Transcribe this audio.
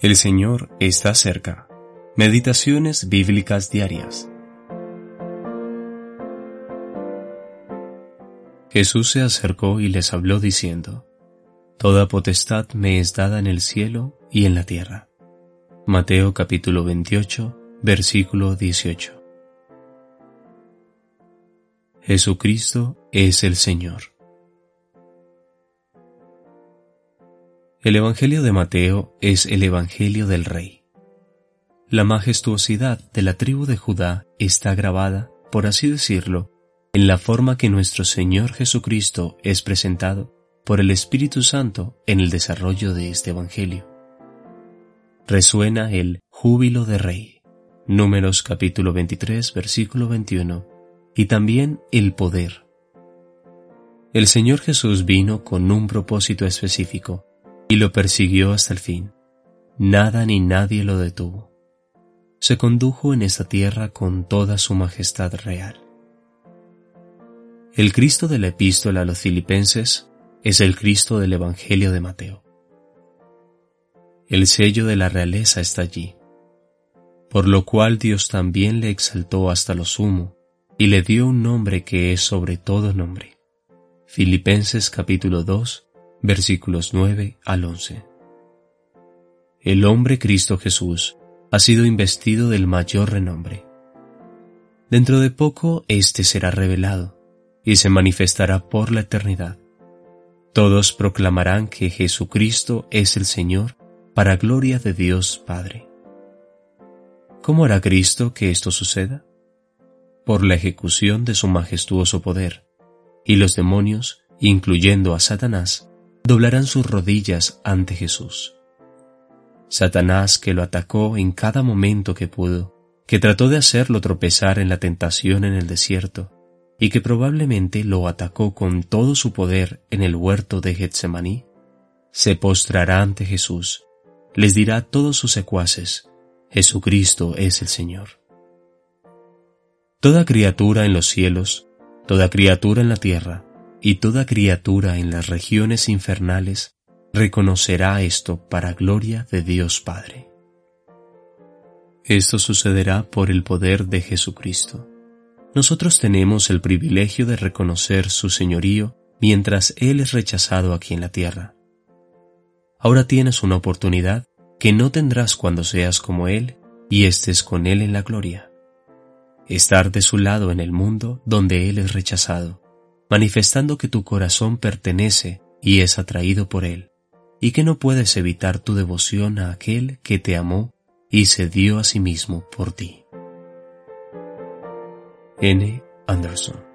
El Señor está cerca. Meditaciones bíblicas diarias. Jesús se acercó y les habló diciendo, Toda potestad me es dada en el cielo y en la tierra. Mateo capítulo 28, versículo 18. Jesucristo es el Señor. El Evangelio de Mateo es el Evangelio del Rey. La majestuosidad de la tribu de Judá está grabada, por así decirlo, en la forma que nuestro Señor Jesucristo es presentado por el Espíritu Santo en el desarrollo de este Evangelio. Resuena el júbilo de Rey, Números capítulo 23, versículo 21, y también el poder. El Señor Jesús vino con un propósito específico, y lo persiguió hasta el fin. Nada ni nadie lo detuvo. Se condujo en esta tierra con toda su majestad real. El Cristo de la epístola a los filipenses es el Cristo del Evangelio de Mateo. El sello de la realeza está allí, por lo cual Dios también le exaltó hasta lo sumo y le dio un nombre que es sobre todo nombre. Filipenses capítulo 2, versículos 9 al 11. El hombre Cristo Jesús ha sido investido del mayor renombre. Dentro de poco éste será revelado y se manifestará por la eternidad. Todos proclamarán que Jesucristo es el Señor para gloria de Dios Padre. ¿Cómo hará Cristo que esto suceda? Por la ejecución de su majestuoso poder, y los demonios, incluyendo a Satanás, doblarán sus rodillas ante Jesús. Satanás que lo atacó en cada momento que pudo, que trató de hacerlo tropezar en la tentación en el desierto, y que probablemente lo atacó con todo su poder en el huerto de Getsemaní, se postrará ante Jesús, les dirá a todos sus secuaces, Jesucristo es el Señor. Toda criatura en los cielos, toda criatura en la tierra, y toda criatura en las regiones infernales reconocerá esto para gloria de Dios Padre. Esto sucederá por el poder de Jesucristo. Nosotros tenemos el privilegio de reconocer su señorío mientras Él es rechazado aquí en la tierra. Ahora tienes una oportunidad que no tendrás cuando seas como Él y estés con Él en la gloria. Estar de su lado en el mundo donde Él es rechazado manifestando que tu corazón pertenece y es atraído por Él, y que no puedes evitar tu devoción a aquel que te amó y se dio a sí mismo por ti. N. Anderson